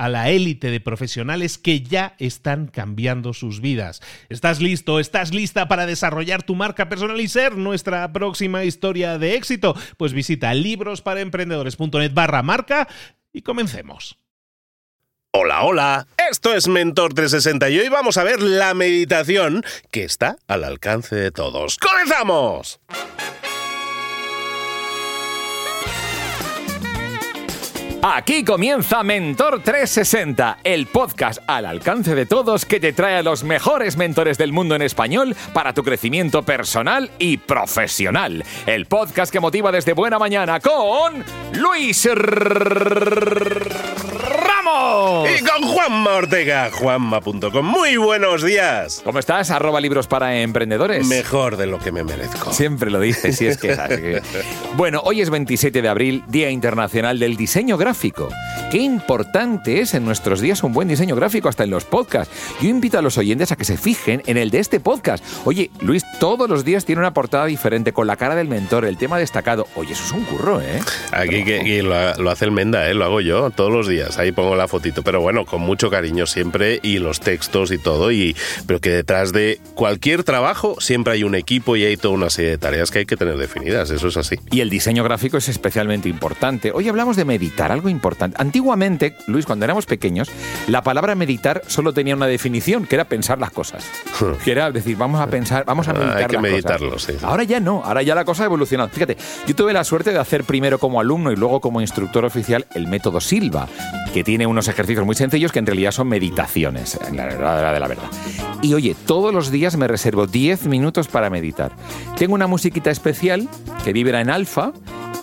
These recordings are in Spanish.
a la élite de profesionales que ya están cambiando sus vidas. ¿Estás listo? ¿Estás lista para desarrollar tu marca personal y ser nuestra próxima historia de éxito? Pues visita librosparaemprendedores.net barra marca y comencemos. Hola, hola, esto es Mentor 360 y hoy vamos a ver la meditación que está al alcance de todos. ¡Comenzamos! Aquí comienza Mentor 360, el podcast al alcance de todos que te trae a los mejores mentores del mundo en español para tu crecimiento personal y profesional. El podcast que motiva desde buena mañana con Luis Y con Juanma Ortega, juanma.com. Muy buenos días. ¿Cómo estás? Arroba libros para emprendedores. Mejor de lo que me merezco. Siempre lo dices, si es que. Bueno, hoy es 27 de abril, Día Internacional del Diseño Gráfico. Qué importante es en nuestros días un buen diseño gráfico, hasta en los podcasts. Yo invito a los oyentes a que se fijen en el de este podcast. Oye, Luis, todos los días tiene una portada diferente, con la cara del mentor, el tema destacado. Oye, eso es un curro, ¿eh? Aquí que, que lo, lo hace el Menda, ¿eh? Lo hago yo todos los días. Ahí pongo la fotito. Pero bueno, con mucho cariño siempre y los textos y todo. Y, pero que detrás de cualquier trabajo siempre hay un equipo y hay toda una serie de tareas que hay que tener definidas. Eso es así. Y el diseño gráfico es especialmente importante. Hoy hablamos de meditar, algo importante. Antiguamente, Luis, cuando éramos pequeños, la palabra meditar solo tenía una definición, que era pensar las cosas. que era decir, vamos a pensar, vamos a meditar hay que las meditarlo, cosas. sí, sí. Ahora ya no, ahora ya la cosa ha evolucionado. Fíjate, yo tuve la suerte de hacer primero como alumno y luego como instructor oficial el método Silva, que tiene unos ejercicios muy sencillos que en realidad son meditaciones, en la verdad de la verdad. Y oye, todos los días me reservo 10 minutos para meditar. Tengo una musiquita especial que vibra en alfa,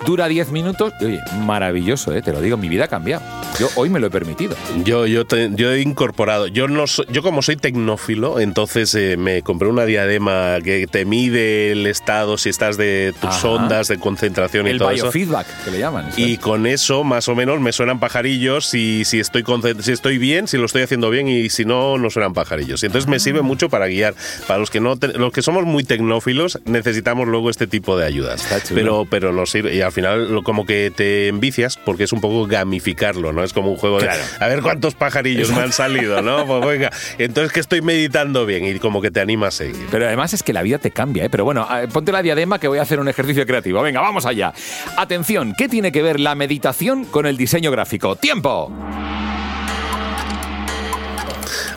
dura 10 minutos y oye, maravilloso, ¿eh? te lo digo, mi vida ha cambiado. Yo hoy me lo he permitido. Yo, yo, te- yo he incorporado, yo no soy- yo como soy tecnófilo, entonces eh, me compré una diadema que te mide el estado, si estás de tus Ajá. ondas de concentración y El todo eso. biofeedback, que le llaman. eso Y con eso, más o menos, me suenan pajarillos si, si, estoy si estoy bien, si lo estoy haciendo bien y si no, no suenan pajarillos. Y entonces me Ah. sirve mucho para guiar. Para los que no te- los que somos muy tecnófilos, necesitamos luego este tipo de ayudas. Pero, pero nos sirve. Y al final, lo- como que te envicias, porque es un poco gamificarlo, ¿no? Es como un juego Claro. de a ver cuántos pajarillos me han salido, ¿no? Pues venga. Entonces que estoy meditando bien y como que te anima a seguir. Pero además es que la vida te cambia, ¿eh? Pero bueno, eh, ponte la diadema que voy a hacer un ejercicio creativo. Venga, vamos allá. Atención, ¿qué tiene que ver la meditación con el diseño gráfico? ¡Tiempo!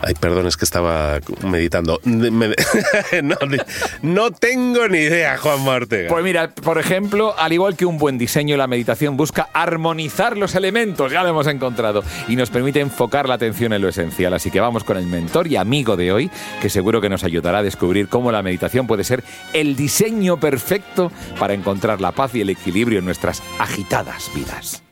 Ay, perdón, es que estaba meditando. Me- no, no tengo ni idea, Juan Ortega. Pues mira, por ejemplo, al igual que un buen diseño, la meditación busca armonizar los elementos, ya lo hemos encontrado, y nos permite enfocar la atención en lo esencial. Así que vamos con el mentor y amigo de hoy, que seguro que nos ayudará a descubrir cómo la meditación puede ser el diseño perfecto para encontrar la paz y el equilibrio en nuestras agitadas vidas.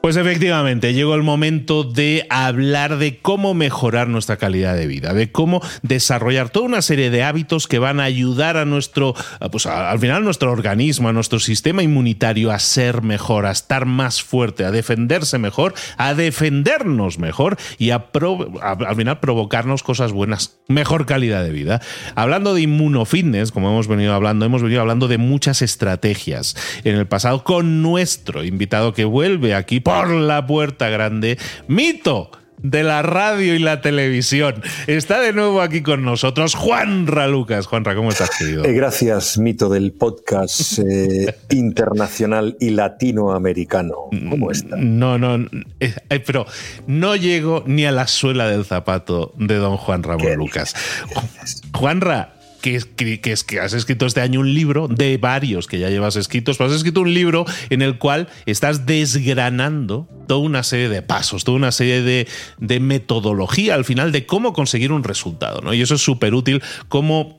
Pues efectivamente, llegó el momento de hablar de cómo mejorar nuestra calidad de vida, de cómo desarrollar toda una serie de hábitos que van a ayudar a nuestro, pues al final a nuestro organismo, a nuestro sistema inmunitario a ser mejor, a estar más fuerte, a defenderse mejor, a defendernos mejor y a, al final provocarnos cosas buenas, mejor calidad de vida. Hablando de inmunofitness, como hemos venido hablando, hemos venido hablando de muchas estrategias en el pasado con nuestro invitado que vuelve aquí por la puerta grande, Mito de la radio y la televisión. Está de nuevo aquí con nosotros Juanra Lucas. Juanra, ¿cómo estás, querido? Eh, gracias, mito del podcast eh, internacional y latinoamericano. ¿Cómo estás? No, no, eh, pero no llego ni a la suela del zapato de don Juan Ramón Lucas. Juanra, que, que, has escrito este año un libro de varios que ya llevas escritos, pero has escrito un libro en el cual estás desgranando toda una serie de pasos, toda una serie de, metodología al final de cómo conseguir un resultado. ¿no? Y eso es súper útil como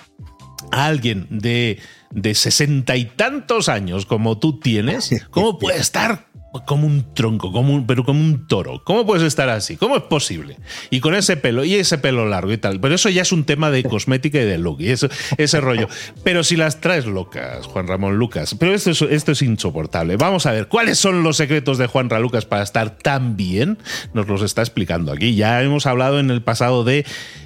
alguien de de sesenta y tantos años como tú tienes, ¿cómo puede estar como un tronco, como pero como un toro. ¿Cómo puedes estar así? ¿Cómo es posible? Y con ese pelo, y ese pelo largo y tal. Pero eso ya es un tema de cosmética y de look, y eso, ese rollo. Pero si las traes locas, Juan Ramón Lucas, pero esto es, esto es insoportable. Vamos a ver, ¿cuáles son los secretos de Juan Ramón Lucas para estar tan bien? Nos los está explicando aquí. Ya hemos hablado en el pasado de,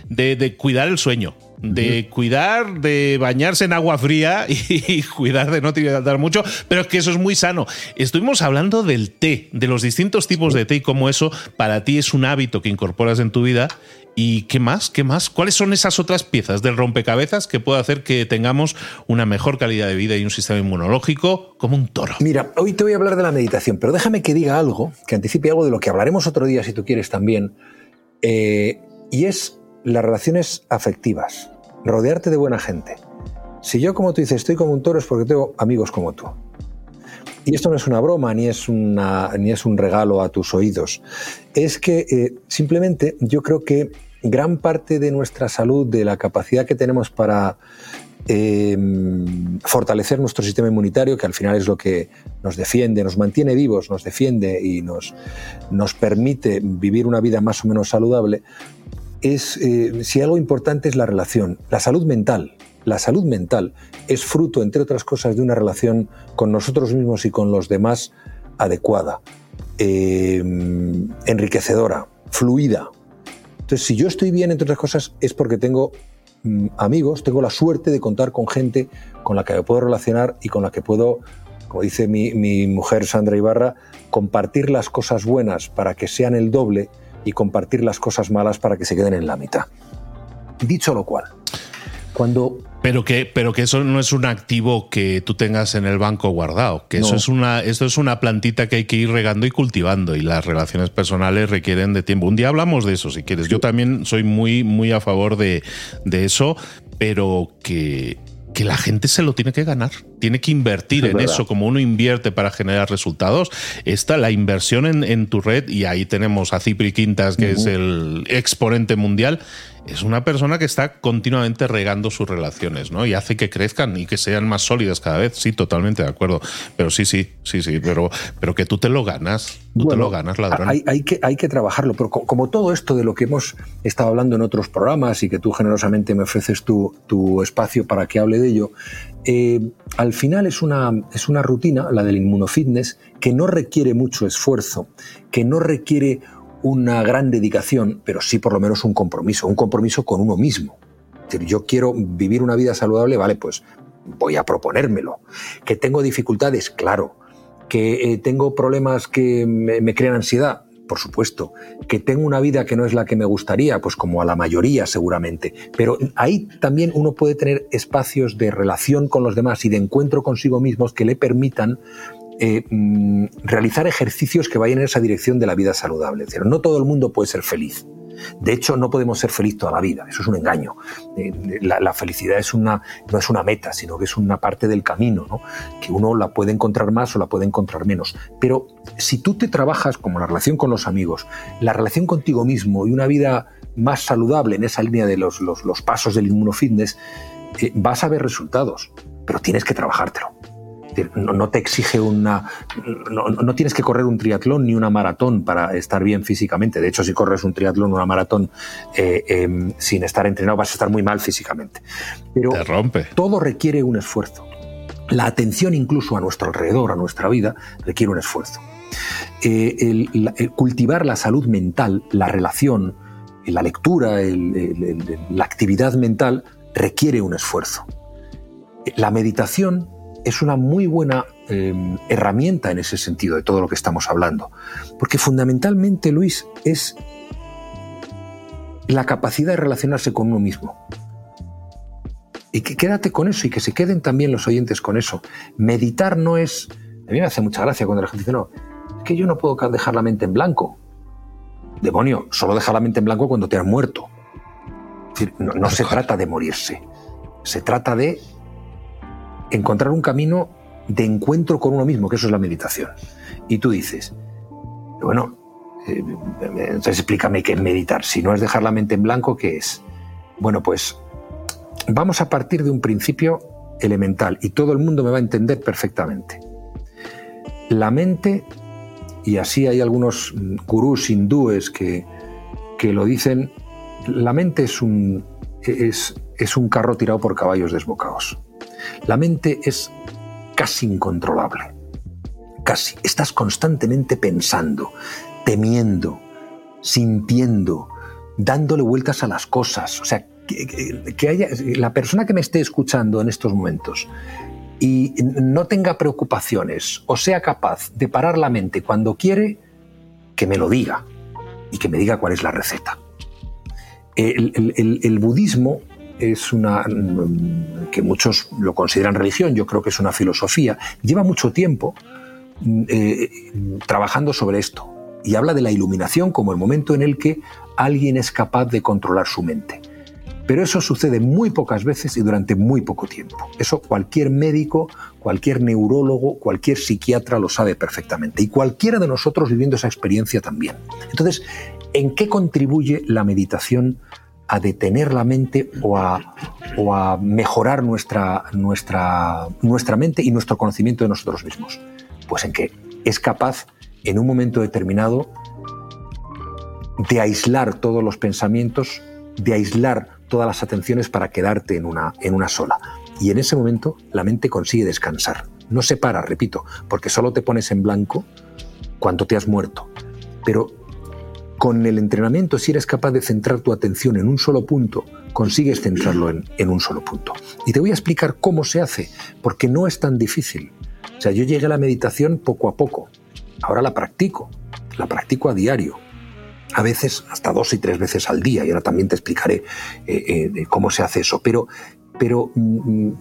de cuidar el sueño de cuidar, de bañarse en agua fría y, cuidar de no dar mucho, pero es que eso es muy sano. Estuvimos hablando del té, de los distintos tipos de té y cómo eso para ti es un hábito que incorporas en tu vida. ¿Y qué más? ¿Qué más? ¿Cuáles son esas otras piezas del rompecabezas que puede hacer que tengamos una mejor calidad de vida y un sistema inmunológico como un toro? Mira, hoy te voy a hablar de la meditación, pero déjame que diga algo, que anticipe algo de lo que hablaremos otro día si tú quieres también, eh, y es las relaciones afectivas rodearte de buena gente. Si yo, como tú dices, estoy como un toro es porque tengo amigos como tú. Y esto no es una broma ni es, ni es un regalo a tus oídos. Es que eh, simplemente yo creo que gran parte de nuestra salud, de la capacidad que tenemos para eh, fortalecer nuestro sistema inmunitario, que al final es lo que nos defiende, nos mantiene vivos, nos defiende y nos, nos permite vivir una vida más o menos saludable, es, eh, si algo importante es la relación, la salud mental. La salud mental es fruto, entre otras cosas, de una relación con nosotros mismos y con los demás adecuada, eh, enriquecedora, fluida. Entonces, si yo estoy bien, entre otras cosas, es porque tengo mm, amigos, tengo la suerte de contar con gente con la que me puedo relacionar y con la que puedo, como dice mi, mi mujer Sandra Ibarra, compartir las cosas buenas para que sean el doble y compartir las cosas malas para que se queden en la mitad. Dicho lo cual, cuando pero que, pero que eso no es un activo que tú tengas en el banco guardado, que eso es una, esto es una plantita que hay que ir regando y cultivando, y las relaciones personales requieren de tiempo. Un día hablamos de eso, si quieres. Yo también soy muy, muy a favor de, de eso, pero que que la gente se lo tiene que ganar, tiene que invertir en eso, como uno invierte para generar resultados. Está la inversión en, tu red, y ahí tenemos a Cipri Quintas, que es el exponente mundial, es una persona que está continuamente regando sus relaciones, ¿no? Y hace que crezcan y que sean más sólidas cada vez. Sí, totalmente de acuerdo. Pero sí, sí, sí, sí, pero, pero que tú te lo ganas, tú te lo ganas, ladrón. Hay, hay, que, hay que trabajarlo, pero como todo esto de lo que hemos estado hablando en otros programas y que tú generosamente me ofreces tu, tu espacio para que hable de ello, eh, al final es una, es una rutina, la del inmunofitness, que no requiere mucho esfuerzo, que no requiere una gran dedicación, pero sí por lo menos un compromiso, un compromiso con uno mismo. Es decir, yo quiero vivir una vida saludable, vale, pues voy a proponérmelo. Que tengo dificultades, claro. Que eh, tengo problemas que me, crean ansiedad, por supuesto. Que tengo una vida que no es la que me gustaría, pues como a la mayoría seguramente. Pero ahí también uno puede tener espacios de relación con los demás y de encuentro consigo mismos que le permitan eh, mm, realizar ejercicios que vayan en esa dirección de la vida saludable. Es decir, no todo el mundo puede ser feliz. De hecho, no podemos ser felices toda la vida, eso es un engaño. Eh, la, felicidad es una, no es una meta, sino que es una parte del camino, ¿no? que uno la puede encontrar más o la puede encontrar menos. Pero si tú te trabajas como la relación con los amigos, la relación contigo mismo y una vida más saludable en esa línea de los, pasos del inmunofitness, eh, vas a ver resultados, pero tienes que trabajártelo No, te exige una. No, tienes que correr un triatlón ni una maratón para estar bien físicamente. De hecho, si corres un triatlón o una maratón eh, em, sin estar entrenado, vas a estar muy mal físicamente. Pero te rompe. todo requiere un esfuerzo. La atención, incluso a nuestro alrededor, a nuestra vida, requiere un esfuerzo. Eh, cultivar la salud mental, la relación, la lectura, la actividad mental, requiere un esfuerzo. La meditación es una muy buena em, herramienta en ese sentido de todo lo que estamos hablando. Porque fundamentalmente, Luis, es la capacidad de relacionarse con uno mismo. Y que quédate con eso y que se queden también los oyentes con eso. Meditar no es... A mí me hace mucha gracia cuando la gente dice, no, es que yo no puedo dejar la mente en blanco. Demonio, solo deja la mente en blanco cuando te has muerto. no se trata de morirse. Se trata de encontrar un camino de encuentro con uno mismo, que eso es la meditación. Y tú dices, bueno, eh, entonces explícame qué es meditar. Si no es dejar la mente en blanco, ¿qué es? Bueno, pues vamos a partir de un principio elemental y todo el mundo me va a entender perfectamente. La mente, y así hay algunos gurús hindúes que, que lo dicen, la mente es un, es, es un carro tirado por caballos desbocados. La mente es casi incontrolable. Casi. Estás constantemente pensando, temiendo, sintiendo, dándole vueltas a las cosas. O sea, que, haya, la persona que me esté escuchando en estos momentos y no tenga preocupaciones o sea capaz de parar la mente cuando quiere, que me lo diga y que me diga cuál es la receta. el budismo es una mm, que muchos lo consideran religión, yo creo que es una filosofía, lleva mucho tiempo mm, eh, trabajando sobre esto y habla de la iluminación como el momento en el que alguien es capaz de controlar su mente. Pero eso sucede muy pocas veces y durante muy poco tiempo. Eso cualquier médico, cualquier neurólogo, cualquier psiquiatra lo sabe perfectamente. Y cualquiera de nosotros viviendo esa experiencia también. Entonces, ¿en qué contribuye la meditación a detener la mente o a, o a mejorar nuestra, nuestra, nuestra mente y nuestro conocimiento de nosotros mismos? Pues en que es capaz en un momento determinado de aislar todos los pensamientos, de aislar todas las atenciones para quedarte en una, en una sola. Y en ese momento la mente consigue descansar. No se para, repito, porque solo te pones en blanco cuando te has muerto. Pero con el entrenamiento, si eres capaz de centrar tu atención en un solo punto, consigues centrarlo en, un solo punto. Y te voy a explicar cómo se hace, porque no es tan difícil. O sea, yo llegué a la meditación poco a poco. Ahora la practico. La practico a diario. A veces hasta dos y tres veces al día. Y ahora también te explicaré eh, eh, cómo se hace eso. Pero, pero mm,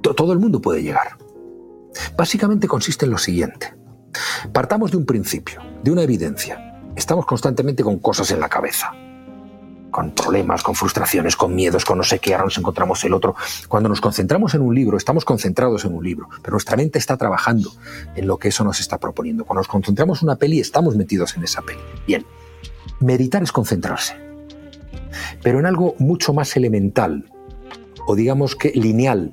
todo el mundo puede llegar. Básicamente consiste en lo siguiente. Partamos de un principio, de una evidencia estamos constantemente con cosas en la cabeza. Con problemas, con frustraciones, con miedos, con no sé qué, ahora nos encontramos el otro. Cuando nos concentramos en un libro, estamos concentrados en un libro, pero nuestra mente está trabajando en lo que eso nos está proponiendo. Cuando nos concentramos en una peli, estamos metidos en esa peli. Bien, meditar es concentrarse, pero en algo mucho más elemental, o digamos que lineal,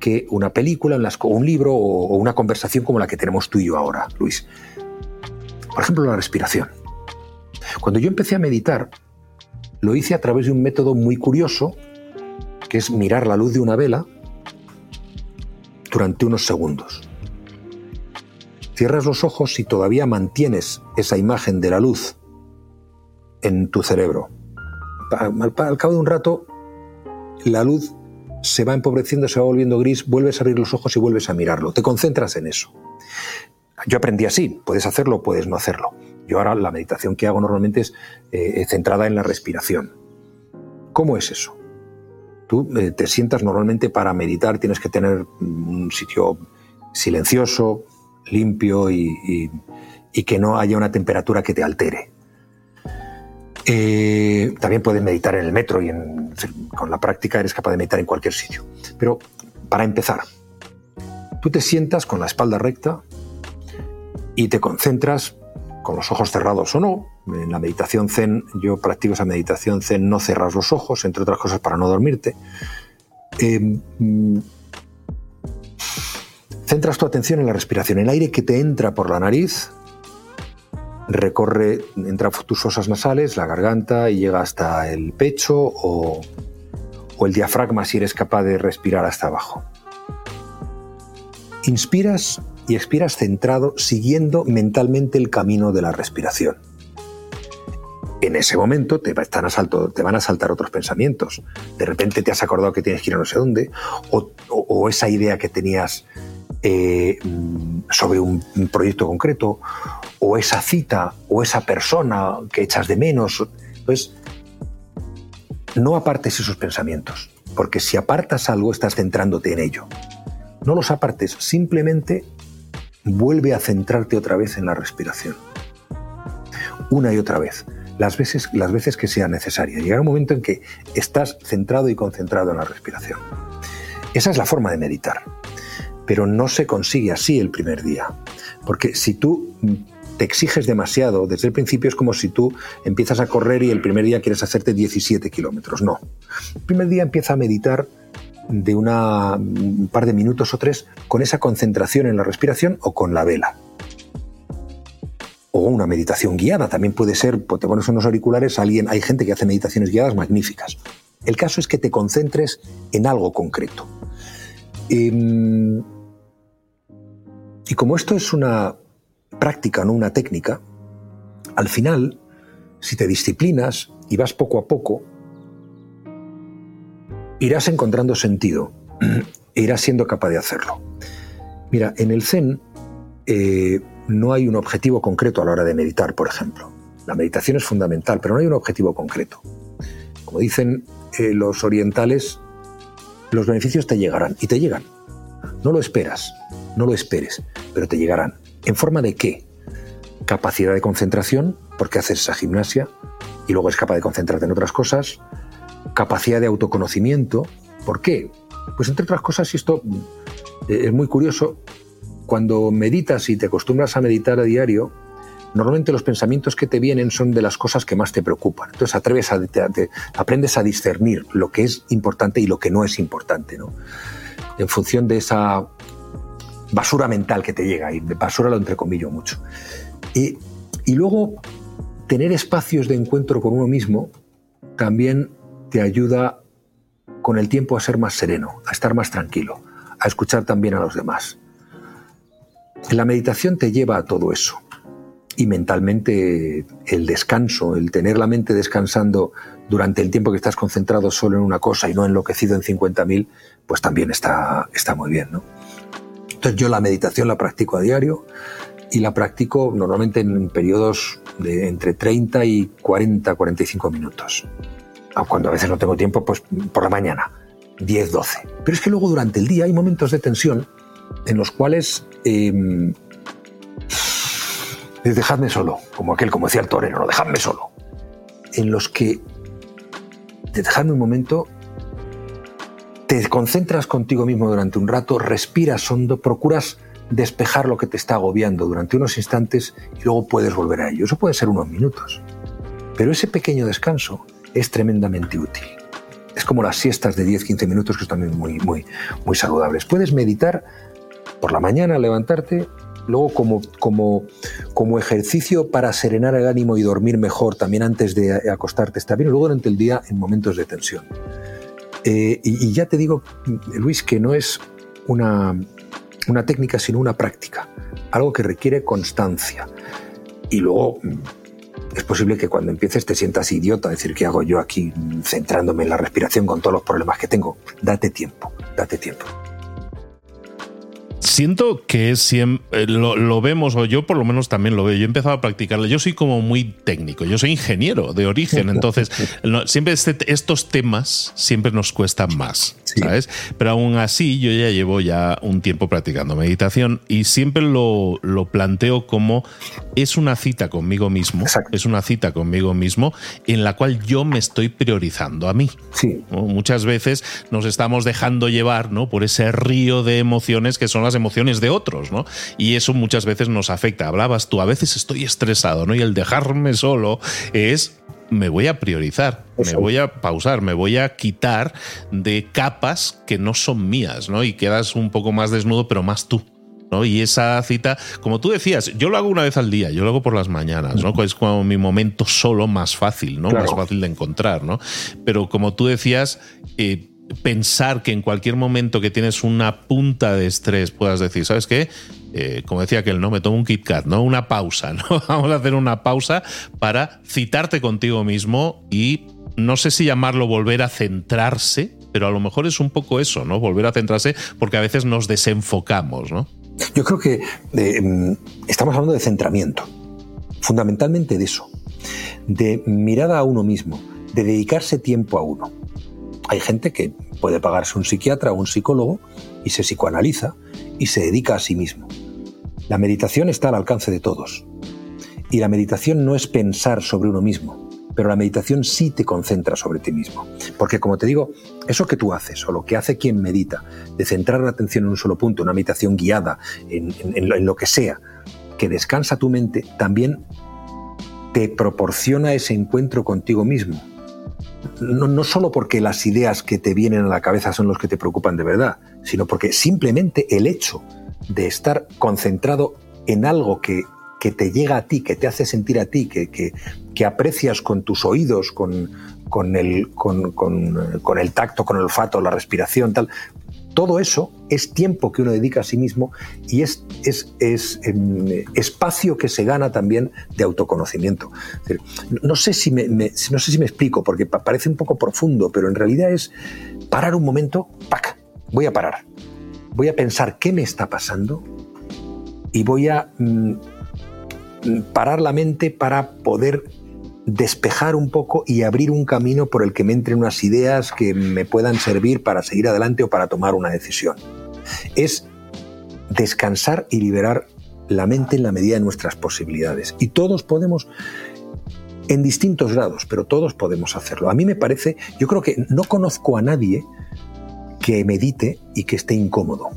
que una película, un libro o una conversación como la que tenemos tú y yo ahora, Luis. Por ejemplo, la respiración. Cuando yo empecé a meditar, lo hice a través de un método muy curioso, que es mirar la luz de una vela durante unos segundos. Cierras los ojos y todavía mantienes esa imagen de la luz en tu cerebro. Al, cabo de un rato, la luz se va empobreciendo, se va volviendo gris, vuelves a abrir los ojos y vuelves a mirarlo. Te concentras en eso. Yo aprendí así, puedes hacerlo, puedes no hacerlo. Yo ahora la meditación que hago normalmente es eh, centrada en la respiración. ¿Cómo es eso? Tú eh, te sientas normalmente para meditar, tienes que tener un sitio silencioso, limpio y, que no haya una temperatura que te altere. Eh, también puedes meditar en el metro y con la práctica eres capaz de meditar en cualquier sitio. Pero para empezar, tú te sientas con la espalda recta y te concentras con los ojos cerrados o no. En la meditación zen, yo practico esa meditación zen, no cerras los ojos, entre otras cosas para no dormirte. Em, centras tu atención en la respiración. El aire que te entra por la nariz recorre, entra tus fosas nasales, la garganta y llega hasta el pecho o el diafragma si eres capaz de respirar hasta abajo. Inspiras y expiras centrado siguiendo mentalmente el camino de la respiración. En ese momento te, están te van a saltar otros pensamientos. De repente te has acordado que tienes que ir a no sé dónde, o, esa idea que tenías eh, sobre un, proyecto concreto, o esa cita, o esa persona que echas de menos. Pues no apartes esos pensamientos, porque si apartas algo estás centrándote en ello. No los apartes, simplemente vuelve a centrarte otra vez en la respiración. Una y otra vez, las veces, las veces que sea necesaria. Llegará un momento en que estás centrado y concentrado en la respiración. Esa es la forma de meditar. Pero no se consigue así el primer día. Porque si tú te exiges demasiado, desde el principio es como si tú empiezas a correr y el primer día quieres hacerte 17 kilómetros. No. El primer día empieza a meditar de una, un par de minutos o tres con esa concentración en la respiración o con la vela. O una meditación guiada, también puede ser, pues te pones unos auriculares, alguien, hay gente que hace meditaciones guiadas magníficas. El caso es que te concentres en algo concreto. Em, y como esto es una práctica, no una técnica, al final, si te disciplinas y vas poco a poco, irás encontrando sentido e irás siendo capaz de hacerlo. Mira, en el Zen eh, no hay un objetivo concreto a la hora de meditar, por ejemplo. La meditación es fundamental, pero no hay un objetivo concreto. Como dicen eh, los orientales, los beneficios te llegarán y te llegan. No lo esperas, no lo esperes, pero te llegarán. ¿En forma de qué? Capacidad de concentración, porque haces esa gimnasia y luego es capaz de concentrarte en otras cosas, capacidad de autoconocimiento. ¿Por qué? Pues entre otras cosas, y esto eh, es muy curioso, cuando meditas y te acostumbras a meditar a diario, normalmente los pensamientos que te vienen son de las cosas que más te preocupan. Entonces atreves a, aprendes a discernir lo que es importante y lo que no es importante, ¿no? En función de esa basura mental que te llega, y basura lo entrecomillo mucho. Y luego, tener espacios de encuentro con uno mismo también te ayuda con el tiempo a ser más sereno, a estar más tranquilo, a escuchar también a los demás. La meditación te lleva a todo eso. Y mentalmente el descanso, el tener la mente descansando durante el tiempo que estás concentrado solo en una cosa y no enloquecido en 50.000, pues también está, está muy bien. ¿no? Entonces yo la meditación la practico a diario y la practico normalmente en periodos de entre 30 y 40, 45 minutos cuando a veces no tengo tiempo, pues por la mañana, 10, 12. Pero es que luego durante el día hay momentos de tensión en los cuales eh, dejadme solo, como aquel, como decía el torero, no, dejadme solo. En los que dejadme un momento, te concentras contigo mismo durante un rato, respiras hondo, procuras despejar lo que te está agobiando durante unos instantes y luego puedes volver a ello. Eso puede ser unos minutos. Pero ese pequeño descanso es tremendamente útil. Es como las siestas de 10-15 minutos que son también muy, muy, muy saludables. Puedes meditar por la mañana, levantarte, luego como, como, como ejercicio para serenar el ánimo y dormir mejor también antes de acostarte está bien, luego durante el día en momentos de tensión. Eh, y, y, ya te digo, Luis, que no es una, una técnica, sino una práctica, algo que requiere constancia. Y luego es posible que cuando empieces te sientas idiota, decir, ¿qué hago yo aquí centrándome en la respiración con todos los problemas que tengo? Date tiempo, date tiempo siento que es siempre, eh, lo, vemos, o yo por lo menos también lo veo, yo he empezado a practicarlo, yo soy como muy técnico, yo soy ingeniero de origen, entonces siempre este, estos temas siempre nos cuestan más, ¿sabes? Pero aún así yo ya llevo ya un tiempo practicando meditación y siempre lo, lo planteo como es una cita conmigo mismo, es una cita conmigo mismo en la cual yo me estoy priorizando a mí. Sí. Muchas veces nos estamos dejando llevar ¿no? por ese río de emociones que son las emociones de otros, ¿no? Y eso muchas veces nos afecta. Hablabas tú, a veces estoy estresado, ¿no? Y el dejarme solo es me voy a priorizar, me voy a pausar, me voy a quitar de capas que no son mías, ¿no? Y quedas un poco más desnudo, pero más tú. ¿no? Y esa cita, como tú decías, yo lo hago una vez al día, yo lo hago por las mañanas, ¿no? Es como mi momento solo más fácil, ¿no? Más fácil de encontrar, ¿no? Pero como tú decías, eh, pensar que en cualquier momento que tienes una punta de estrés puedas decir, ¿sabes qué? Eh, como decía aquel, ¿no? Me tomo un Kit Kat, ¿no? Una pausa, ¿no? Vamos a hacer una pausa para citarte contigo mismo y no sé si llamarlo volver a centrarse, pero a lo mejor es un poco eso, ¿no? Volver a centrarse porque a veces nos desenfocamos, ¿no? Yo creo que mm, estamos hablando de centramiento, fundamentalmente de eso, de mirada a uno mismo, de dedicarse tiempo a uno. Hay gente que puede pagarse un psiquiatra o un psicólogo y se psicoanaliza y se dedica a sí mismo. La meditación está al alcance de todos. Y la meditación no es pensar sobre uno mismo, pero la meditación sí te concentra sobre ti mismo. Porque como te digo, eso que tú haces o lo que hace quien medita, de centrar la atención en un solo punto, una meditación guiada, en, lo que sea, que descansa tu mente, también te proporciona ese encuentro contigo mismo. No, no, solo porque las ideas que te vienen a la cabeza son los que te preocupan de verdad, sino porque simplemente el hecho de estar concentrado en algo que, que te llega a ti, que te hace sentir a ti, que, que, que aprecias con tus oídos, con, con, el, con, con, el tacto, con el olfato, la respiración, tal. Todo eso es tiempo que uno dedica a sí mismo y es, es, es em, espacio que se gana también de autoconocimiento. No sé, si me, no sé si me explico, porque parece un poco profundo, pero en realidad es parar un momento, ¡pac! Voy a parar. Voy a pensar qué me está pasando y voy a mm, parar la mente para poder despejar un poco y abrir un camino por el que me entren unas ideas que me puedan servir para seguir adelante o para tomar una decisión. Es descansar y liberar la mente en la medida de nuestras posibilidades. Y todos podemos, en distintos grados, pero todos podemos hacerlo. A mí me parece, yo creo que no conozco a nadie que medite y que esté incómodo.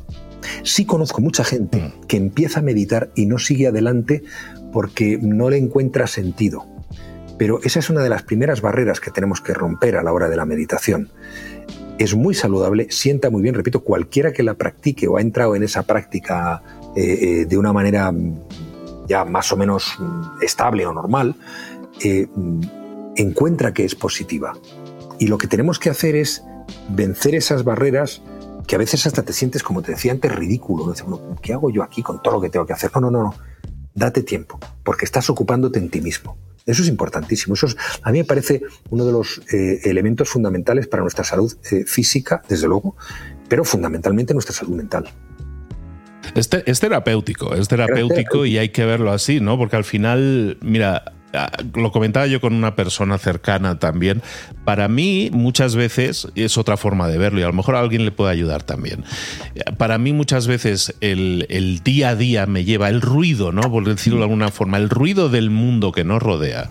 Sí conozco mucha gente mm. que empieza a meditar y no sigue adelante porque no le encuentra sentido pero esa es una de las primeras barreras que tenemos que romper a la hora de la meditación. Es muy saludable, sienta muy bien, repito, cualquiera que la practique o ha entrado en esa práctica eh, eh, de una manera mm, ya más o menos mm, estable o normal, eh, mm, encuentra que es positiva. Y lo que tenemos que hacer es vencer esas barreras que a veces hasta te sientes, como te decía antes, ridículo. ¿Qué hago yo aquí con todo lo que tengo que hacer? No, no, no, no. Date tiempo, porque estás ocupándote en ti mismo. Eso es importantísimo. Eso a mí me parece uno de los eh, elementos fundamentales para nuestra salud eh, física, desde luego, pero fundamentalmente nuestra salud mental. Este, es terapéutico, es terapéutico y hay que verlo así, ¿no? Porque al final, mira, lo comentaba yo con una persona cercana también, para mí muchas veces es otra forma de verlo y a lo mejor a alguien le puede ayudar también. Para mí muchas veces el, el día a día me lleva el ruido, ¿no? Por decirlo de alguna forma, el ruido del mundo que nos rodea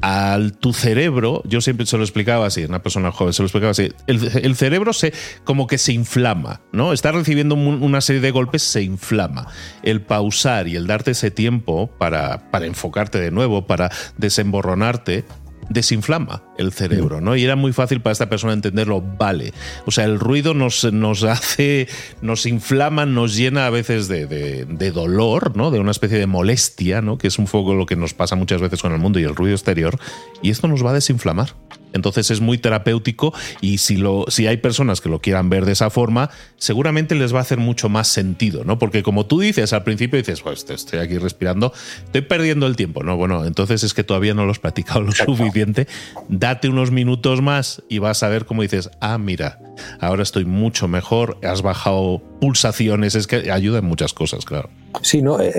al tu cerebro, yo siempre se lo explicaba así, una persona joven se lo explicaba así, el, cerebro se como que se inflama, ¿no? Está recibiendo una serie de golpes, se inflama. El pausar y el darte ese tiempo para, para enfocarte de nuevo, para desemborronarte, desinflama el cerebro, ¿no? Y era muy fácil para esta persona entenderlo, vale. O sea, el ruido nos, hace, nos inflama, nos llena a veces de, de, dolor, ¿no? De una especie de molestia, ¿no? Que es un poco lo que nos pasa muchas veces con el mundo y el ruido exterior. Y esto nos va a desinflamar. Entonces es muy terapéutico y si, lo, si hay personas que lo quieran ver de esa forma, seguramente les va a hacer mucho más sentido, ¿no? Porque como tú dices al principio, dices, pues estoy aquí respirando, estoy perdiendo el tiempo, ¿no? Bueno, entonces es que todavía no lo has practicado lo suficiente. Date unos minutos más y vas a ver cómo dices, ah, mira, ahora estoy mucho mejor, has bajado pulsaciones, es que ayuda en muchas cosas, claro. Sí, ¿no? Eh,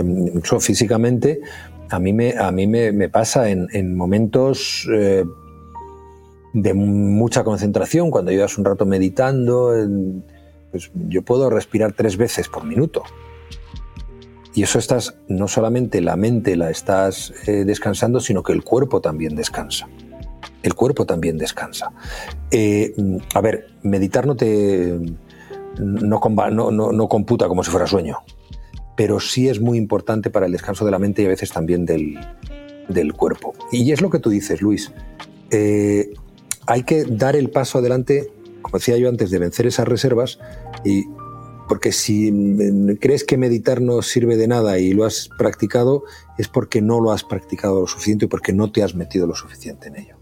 físicamente a mí me, a mí me, pasa en, momentos... Eh, de mucha concentración, cuando llevas un rato meditando, pues yo puedo respirar tres veces por minuto. Y eso estás, no solamente la mente la estás eh, descansando, sino que el cuerpo también descansa. El cuerpo también descansa. Eh, a ver, meditar no te. No, no, no, computa como si fuera sueño, pero sí es muy importante para el descanso de la mente y a veces también del, del cuerpo. Y es lo que tú dices, Luis. Eh, hay que dar el paso adelante, como decía yo antes, de vencer esas reservas y porque si mm, crees que meditar no sirve de nada y lo has practicado, es porque no lo has practicado lo suficiente y porque no te has metido lo suficiente en ello.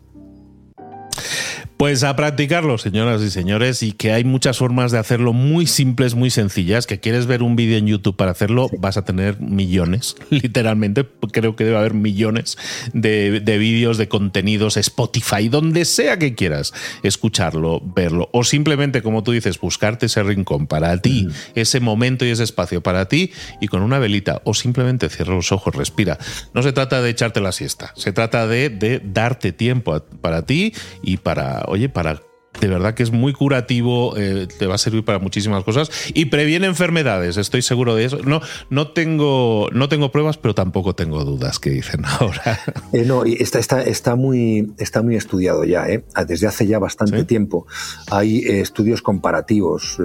Pues a practicarlo, señoras y señores, y que hay muchas formas de hacerlo muy simples, muy sencillas. Que quieres ver un vídeo en YouTube para hacerlo, vas a tener millones, literalmente. Creo que debe haber millones de, vídeos, de contenidos, Spotify, donde sea que quieras escucharlo, verlo. O simplemente, como tú dices, buscarte ese rincón para ti, ese momento y ese espacio para ti, y con una velita. O simplemente cierra los ojos, respira. No se trata de echarte la siesta, se trata de, de darte tiempo para ti y para oye, para de verdad que es muy curativo, eh, te va a servir para muchísimas cosas y previene enfermedades, estoy seguro de eso. No, no, tengo, no tengo pruebas, pero tampoco tengo dudas que dicen ahora. Eh, no, está, está, está, muy, está muy estudiado ya, ¿eh? desde hace ya bastante tiempo. Hay estudios comparativos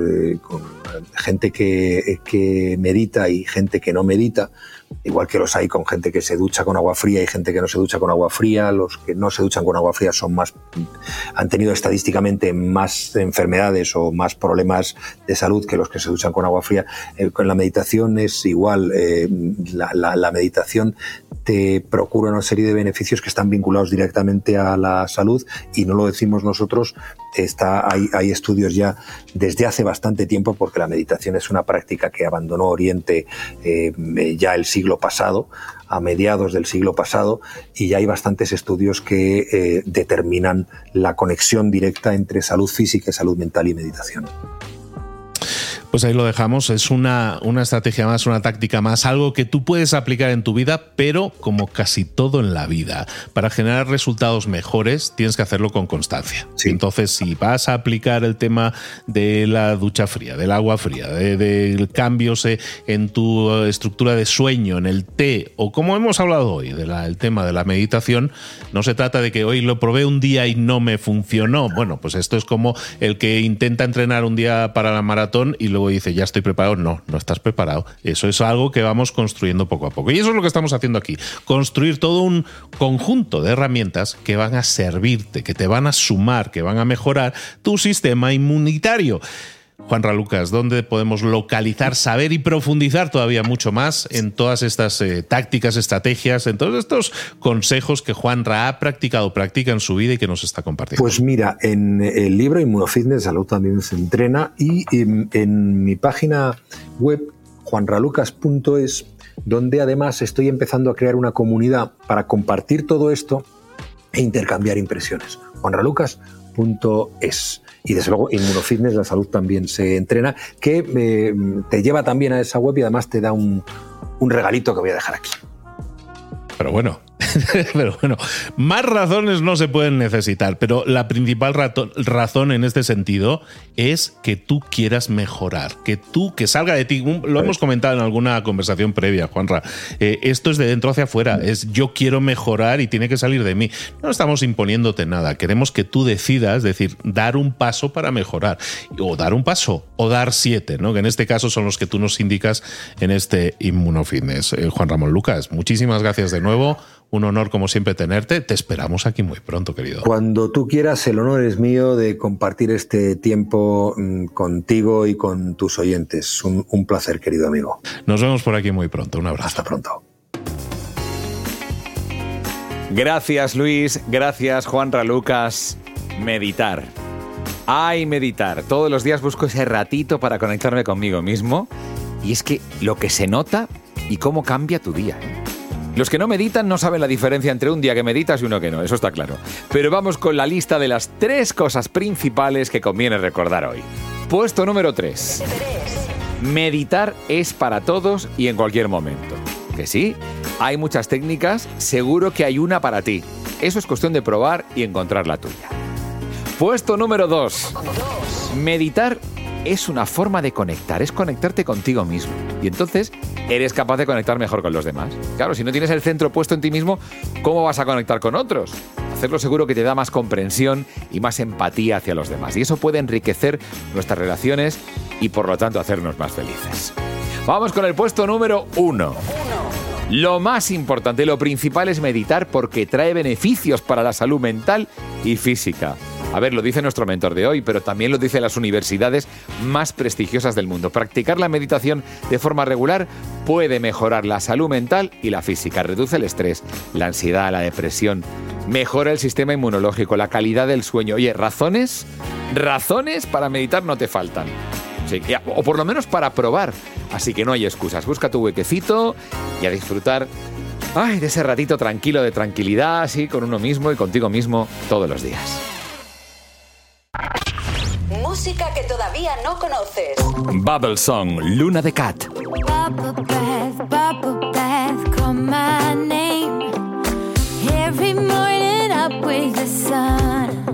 con gente que, que medita y gente que no medita igual que los hay con gente que se ducha con agua fría y gente que no se ducha con agua fría. Los que no se duchan con agua fría son más, han tenido estadísticamente más enfermedades o más problemas de salud que los que se duchan con agua fría. Eh, con la meditación es igual. Eh, la, meditación te procura una serie de beneficios que están vinculados directamente a la salud y no lo decimos nosotros. Está, hay, hay estudios ya desde hace bastante tiempo porque la meditación es una práctica que abandonó Oriente eh, ya el siglo pasado, a mediados del siglo pasado, y ya hay bastantes estudios que eh, determinan la conexión directa entre salud física, salud mental y meditación. Pues ahí lo dejamos. Es una, una, estrategia más, una táctica más, algo que tú puedes aplicar en tu vida, pero como casi todo en la vida, para generar resultados mejores tienes que hacerlo con constancia. Entonces, si vas a aplicar el tema de la ducha fría, del agua fría, del de cambios en tu estructura de sueño, en el té, o como hemos hablado hoy, del tema de la meditación, no se trata de que hoy lo probé un día y no me funcionó. Bueno, pues esto es como el que intenta entrenar un día para la maratón y luego dice, ya estoy preparado. No, no estás preparado. Eso es algo que vamos construyendo poco a poco. Y eso es lo que estamos haciendo aquí. Construir todo un conjunto de herramientas que van a servirte, que te van a sumar, que van a mejorar tu sistema inmunitario. Juan Ralucas, ¿dónde podemos localizar, saber y profundizar todavía mucho más en todas estas eh, tácticas, estrategias, en todos estos consejos que Juan Ra ha practicado, practica en su vida y que nos está compartiendo? Pues mira, en el libro Inmunofitness, Salud también se entrena y en, mi página web, juanralucas.es, donde además estoy empezando a crear una comunidad para compartir todo esto e intercambiar impresiones. juanralucas.es y desde luego Inmunofitness, la salud también se entrena, que eh, te lleva también a esa web y además te da un, un regalito que voy a dejar aquí. Pero bueno, pero bueno, más razones no se pueden necesitar, pero la principal razón en este sentido es que tú quieras mejorar, que tú, que salga de ti, lo hemos comentado en alguna conversación previa, Juanra, eh, esto es de dentro hacia afuera, es yo quiero mejorar y tiene que salir de mí. No estamos imponiéndote nada, queremos que tú decidas, decir, dar un paso para mejorar, o dar un paso, o dar siete, ¿no? que en este caso son los que tú nos indicas en este Inmunofitness. Eh, Juan Ramón Lucas, muchísimas gracias de nuevo. Un honor, como siempre, tenerte. Te esperamos aquí muy pronto, querido. Cuando tú quieras, el honor es mío de compartir este tiempo mm, contigo y con tus oyentes. Un, un placer, querido amigo. Nos vemos por aquí muy pronto. Un abrazo. Hasta pronto. Gracias, Luis. Gracias, Juan Ralucas. Meditar. Ay, meditar. Todos los días busco ese ratito para conectarme conmigo mismo. Y es que lo que se nota y cómo cambia tu día. Los que no meditan no saben la diferencia entre un día que meditas y uno que no, eso está claro. Pero vamos con la lista de las tres cosas principales que conviene recordar hoy. Puesto número 3. Meditar es para todos y en cualquier momento. Que sí, hay muchas técnicas, seguro que hay una para ti. Eso es cuestión de probar y encontrar la tuya. Puesto número 2. Meditar es una forma de conectar, es conectarte contigo mismo. Y entonces eres capaz de conectar mejor con los demás. Claro, si no tienes el centro puesto en ti mismo, ¿cómo vas a conectar con otros? Hacerlo seguro que te da más comprensión y más empatía hacia los demás. Y eso puede enriquecer nuestras relaciones y por lo tanto hacernos más felices. Vamos con el puesto número uno. Lo más importante, lo principal es meditar porque trae beneficios para la salud mental y física. A ver, lo dice nuestro mentor de hoy, pero también lo dicen las universidades más prestigiosas del mundo. Practicar la meditación de forma regular puede mejorar la salud mental y la física, reduce el estrés, la ansiedad, la depresión, mejora el sistema inmunológico, la calidad del sueño. Oye, razones, razones para meditar no te faltan. o por lo menos para probar. Así que no hay excusas. Busca tu huequecito y a disfrutar ay, de ese ratito tranquilo de tranquilidad, así, con uno mismo y contigo mismo todos los días. Música que todavía no conoces. Bubble Song, Luna de Cat. Bubble bath, bubble bath, call my name. Every morning up with the sun.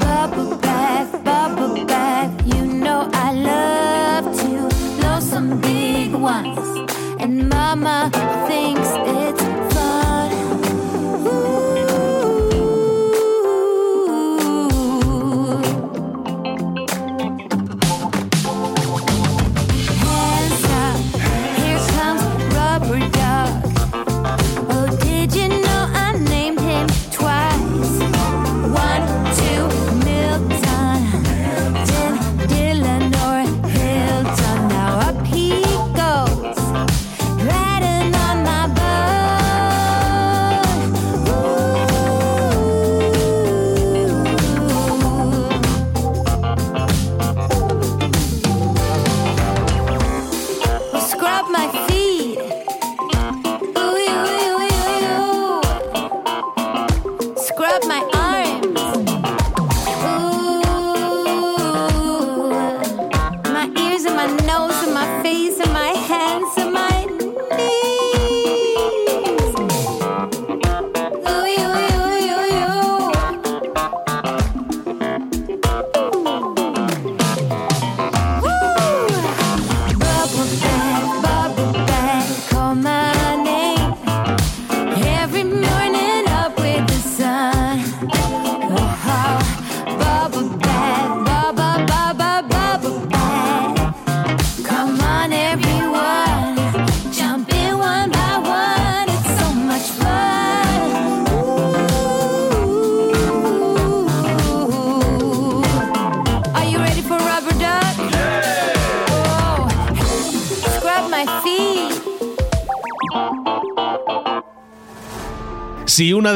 Bubble bath, bubble bath, you know I love to blow some big ones. And mama thinks it's